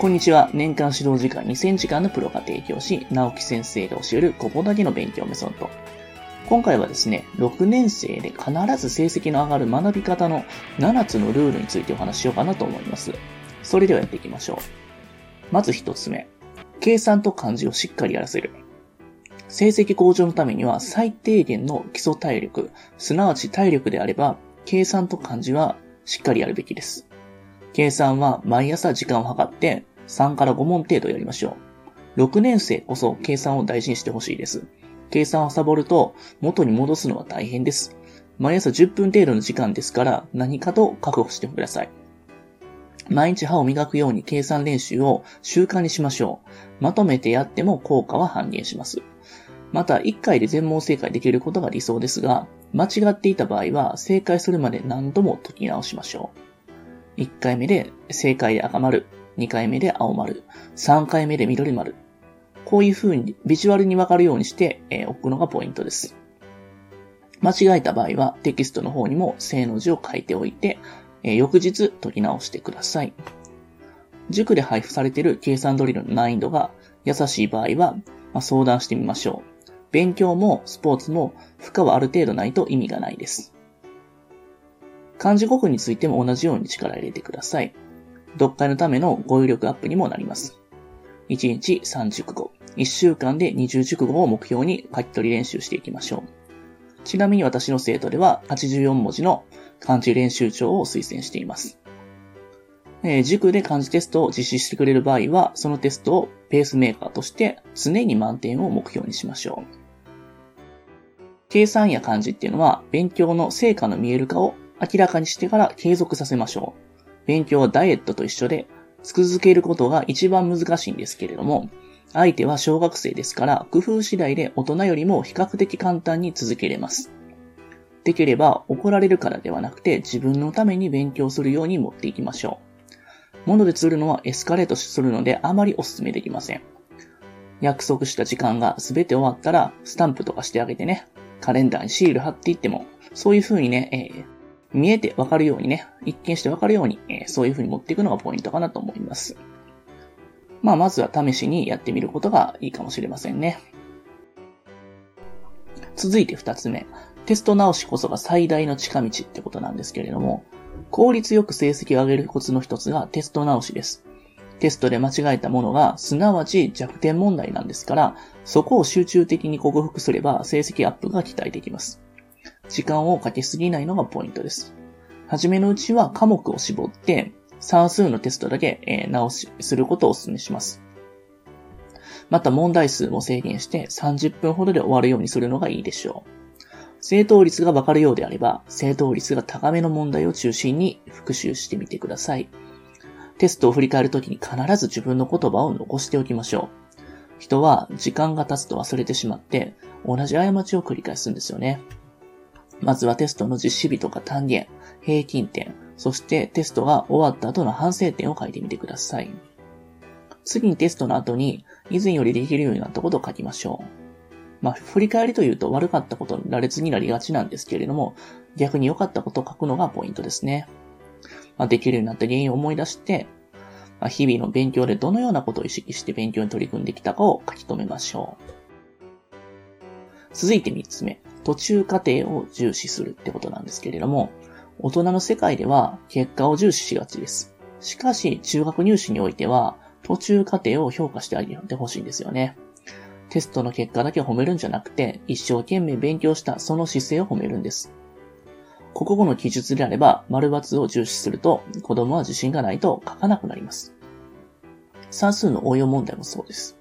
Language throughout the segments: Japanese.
こんにちは。年間指導時間2000時間のプロが提供し、直木先生が教えるここだけの勉強メソッド。今回はですね、6年生で必ず成績の上がる学び方の7つのルールについてお話ししようかなと思います。それではやっていきましょう。まず1つ目。計算と漢字をしっかりやらせる。成績向上のためには最低限の基礎体力、すなわち体力であれば、計算と漢字はしっかりやるべきです。計算は毎朝時間を計って3から5問程度やりましょう。6年生こそ計算を大事にしてほしいです。計算をサボると元に戻すのは大変です。毎朝10分程度の時間ですから何かと確保してください。毎日歯を磨くように計算練習を習慣にしましょう。まとめてやっても効果は半減します。また、1回で全問正解できることが理想ですが、間違っていた場合は正解するまで何度も解き直しましょう。1回目で正解で赤丸、2回目で青丸、3回目で緑丸。こういう風にビジュアルにわかるようにして、えー、置くのがポイントです。間違えた場合はテキストの方にも正の字を書いておいて、えー、翌日解き直してください。塾で配布されている計算ドリルの難易度が優しい場合は、まあ、相談してみましょう。勉強もスポーツも負荷はある程度ないと意味がないです。漢字語句についても同じように力入れてください。読解のための語彙力アップにもなります。1日3熟語、1週間で20熟語を目標に書き取り練習していきましょう。ちなみに私の生徒では84文字の漢字練習帳を推薦しています。えー、塾で漢字テストを実施してくれる場合は、そのテストをペースメーカーとして常に満点を目標にしましょう。計算や漢字っていうのは勉強の成果の見える化を明らかにしてから継続させましょう。勉強はダイエットと一緒で、続けることが一番難しいんですけれども、相手は小学生ですから、工夫次第で大人よりも比較的簡単に続けれます。できれば怒られるからではなくて自分のために勉強するように持っていきましょう。物で釣るのはエスカレートするのであまりお勧めできません。約束した時間が全て終わったらスタンプとかしてあげてね、カレンダーにシール貼っていっても、そういう風にね、えー、見えてわかるようにね、一見してわかるように、えー、そういう風に持っていくのがポイントかなと思います。まあ、まずは試しにやってみることがいいかもしれませんね。続いて二つ目。テスト直しこそが最大の近道ってことなんですけれども、効率よく成績を上げるコツの一つがテスト直しです。テストで間違えたものが、すなわち弱点問題なんですから、そこを集中的に克服すれば成績アップが期待できます。時間をかけすぎないのがポイントです。はじめのうちは科目を絞って、算数のテストだけ、えー、直し、することをお勧めします。また問題数も制限して30分ほどで終わるようにするのがいいでしょう。正答率がわかるようであれば、正答率が高めの問題を中心に復習してみてください。テストを振り返るときに必ず自分の言葉を残しておきましょう。人は時間が経つと忘れてしまって、同じ過ちを繰り返すんですよね。まずはテストの実施日とか単元、平均点、そしてテストが終わった後の反省点を書いてみてください。次にテストの後に、以前よりできるようになったことを書きましょう。まあ、振り返りというと悪かったこと羅列になりがちなんですけれども、逆に良かったことを書くのがポイントですね。まあ、できるようになった原因を思い出して、まあ、日々の勉強でどのようなことを意識して勉強に取り組んできたかを書き留めましょう。続いて3つ目。途中過程を重視するってことなんですけれども、大人の世界では結果を重視しがちです。しかし、中学入試においては、途中過程を評価してあげてほしいんですよね。テストの結果だけ褒めるんじゃなくて、一生懸命勉強したその姿勢を褒めるんです。国語の記述であれば、丸抜を重視すると、子供は自信がないと書かなくなります。算数の応用問題もそうです。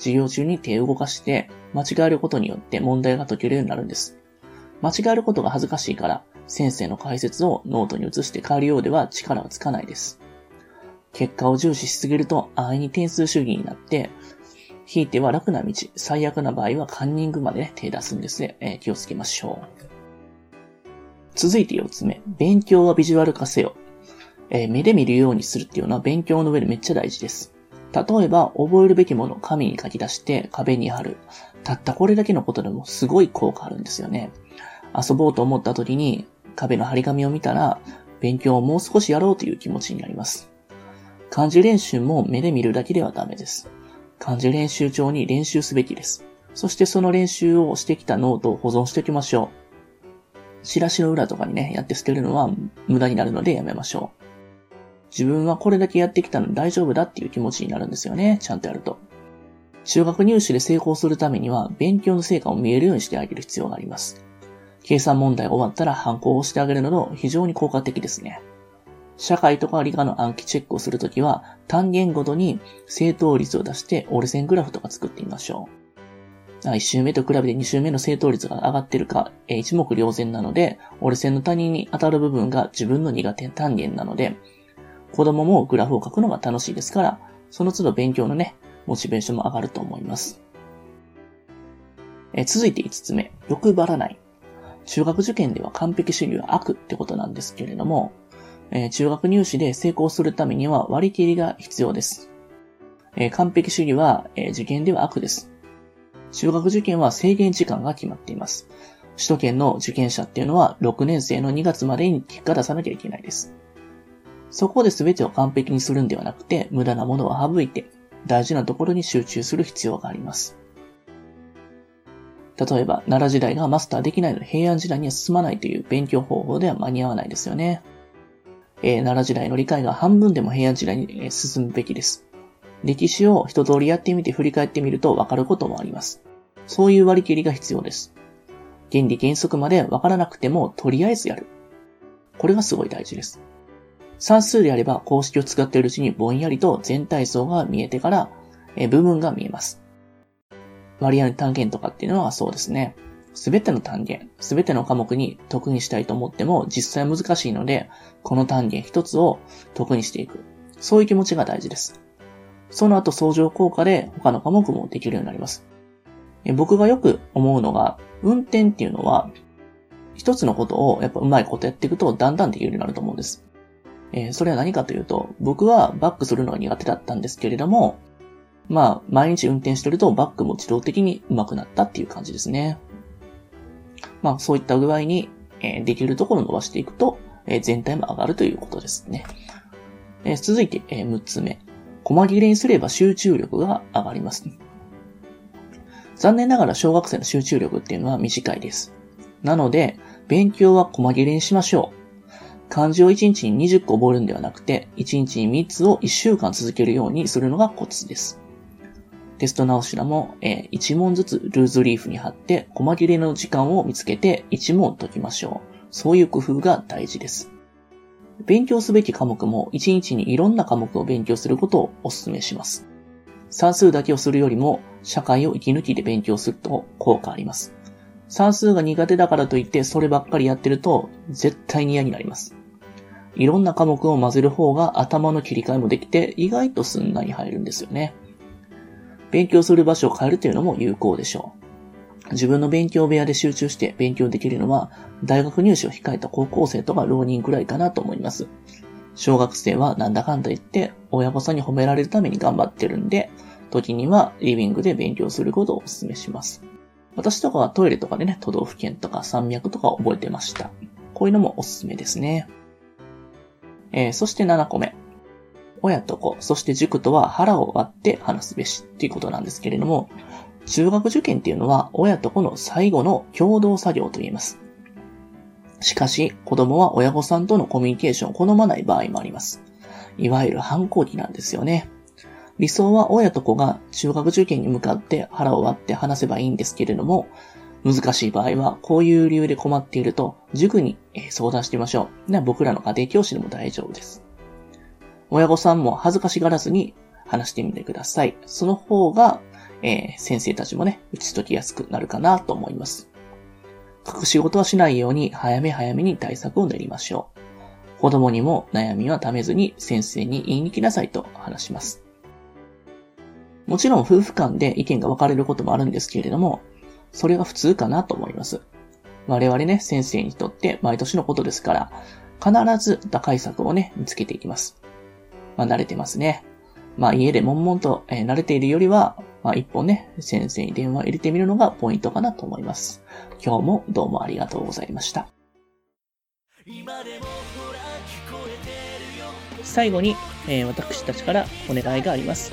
授業中に手を動かして間違えることによって問題が解けるようになるんです。間違えることが恥ずかしいから先生の解説をノートに移して変わるようでは力はつかないです。結果を重視しすぎると安易に点数主義になって、ひいては楽な道、最悪な場合はカンニングまで、手出すんですね、えー、気をつけましょう。続いて4つ目。勉強はビジュアル化せよ。えー、目で見るようにするっていうのは勉強の上でめっちゃ大事です。例えば、覚えるべきものを紙に書き出して壁に貼る。たったこれだけのことでもすごい効果あるんですよね。遊ぼうと思った時に壁の張り紙を見たら、勉強をもう少しやろうという気持ちになります。漢字練習も目で見るだけではダメです。漢字練習帳に練習すべきです。そしてその練習をしてきたノートを保存しておきましょう。チラシの裏とかにね、やって捨てるのは無駄になるのでやめましょう。自分はこれだけやってきたので大丈夫だっていう気持ちになるんですよね。ちゃんとやると。中学入試で成功するためには勉強の成果を見えるようにしてあげる必要があります。計算問題が終わったら反抗をしてあげるなど非常に効果的ですね。社会とか理科の暗記チェックをするときは単元ごとに正答率を出して折れ線グラフとか作ってみましょう。1周目と比べて2周目の正答率が上がってるか、一目瞭然なので、折れ線の他人に当たる部分が自分の苦手単元なので、子供もグラフを書くのが楽しいですから、その都度勉強のね、モチベーションも上がると思います。え続いて5つ目、欲張らない。中学受験では完璧主義は悪ってことなんですけれども、え中学入試で成功するためには割り切りが必要です。え完璧主義は、え受験では悪です。中学受験は制限時間が決まっています。首都圏の受験者っていうのは6年生の2月までに結果出さなきゃいけないです。そこで全てを完璧にするんではなくて、無駄なものは省いて、大事なところに集中する必要があります。例えば、奈良時代がマスターできないので平安時代には進まないという勉強方法では間に合わないですよね。えー、奈良時代の理解が半分でも平安時代に進むべきです。歴史を一通りやってみて振り返ってみると分かることもあります。そういう割り切りが必要です。原理原則まで分からなくてもとりあえずやる。これがすごい大事です。算数であれば公式を使っているうちにぼんやりと全体像が見えてから、え部分が見えます。割合の単元とかっていうのはそうですね。すべての単元、すべての科目に得にしたいと思っても実際難しいので、この単元一つを得にしていく。そういう気持ちが大事です。その後相乗効果で他の科目もできるようになります。僕がよく思うのが、運転っていうのは、一つのことをやっぱうまいことやっていくとだんだんできるようになると思うんです。えー、それは何かというと、僕はバックするのが苦手だったんですけれども、まあ、毎日運転してるとバックも自動的に上手くなったっていう感じですね。まあ、そういった具合に、えー、できるところを伸ばしていくと、えー、全体も上がるということですね。えー、続いて、えー、6つ目。細切れにすれば集中力が上がります。残念ながら小学生の集中力っていうのは短いです。なので、勉強は細切れにしましょう。漢字を1日に20個覚えるんではなくて、1日に3つを1週間続けるようにするのがコツです。テスト直しらも、えー、1問ずつルーズリーフに貼って、細切れの時間を見つけて1問解きましょう。そういう工夫が大事です。勉強すべき科目も1日にいろんな科目を勉強することをお勧めします。算数だけをするよりも、社会を息抜きで勉強すると効果あります。算数が苦手だからといってそればっかりやってると絶対に嫌になります。いろんな科目を混ぜる方が頭の切り替えもできて意外とすんなり入るんですよね。勉強する場所を変えるというのも有効でしょう。自分の勉強部屋で集中して勉強できるのは大学入試を控えた高校生とか浪人くらいかなと思います。小学生はなんだかんだ言って親御さんに褒められるために頑張ってるんで、時にはリビングで勉強することをお勧めします。私とかはトイレとかでね、都道府県とか山脈とか覚えてました。こういうのもおすすめですね。えー、そして7個目。親と子、そして塾とは腹を割って話すべしっていうことなんですけれども、中学受験っていうのは親と子の最後の共同作業と言えます。しかし、子供は親御さんとのコミュニケーションを好まない場合もあります。いわゆる反抗期なんですよね。理想は親と子が中学受験に向かって腹を割って話せばいいんですけれども、難しい場合は、こういう理由で困っていると、塾に相談してみましょう。僕らの家庭教師でも大丈夫です。親御さんも恥ずかしがらずに話してみてください。その方が、えー、先生たちもね、打ち解きやすくなるかなと思います。隠し事はしないように、早め早めに対策を練りましょう。子供にも悩みはためずに先生に言いに来なさいと話します。もちろん夫婦間で意見が分かれることもあるんですけれども、それが普通かなと思います。我々ね、先生にとって毎年のことですから、必ず打開策をね、見つけていきます。まあ、慣れてますね。まあ、家で悶々と、えー、慣れているよりは、まあ、一本ね、先生に電話入れてみるのがポイントかなと思います。今日もどうもありがとうございました。最後に、えー、私たちからお願いがあります。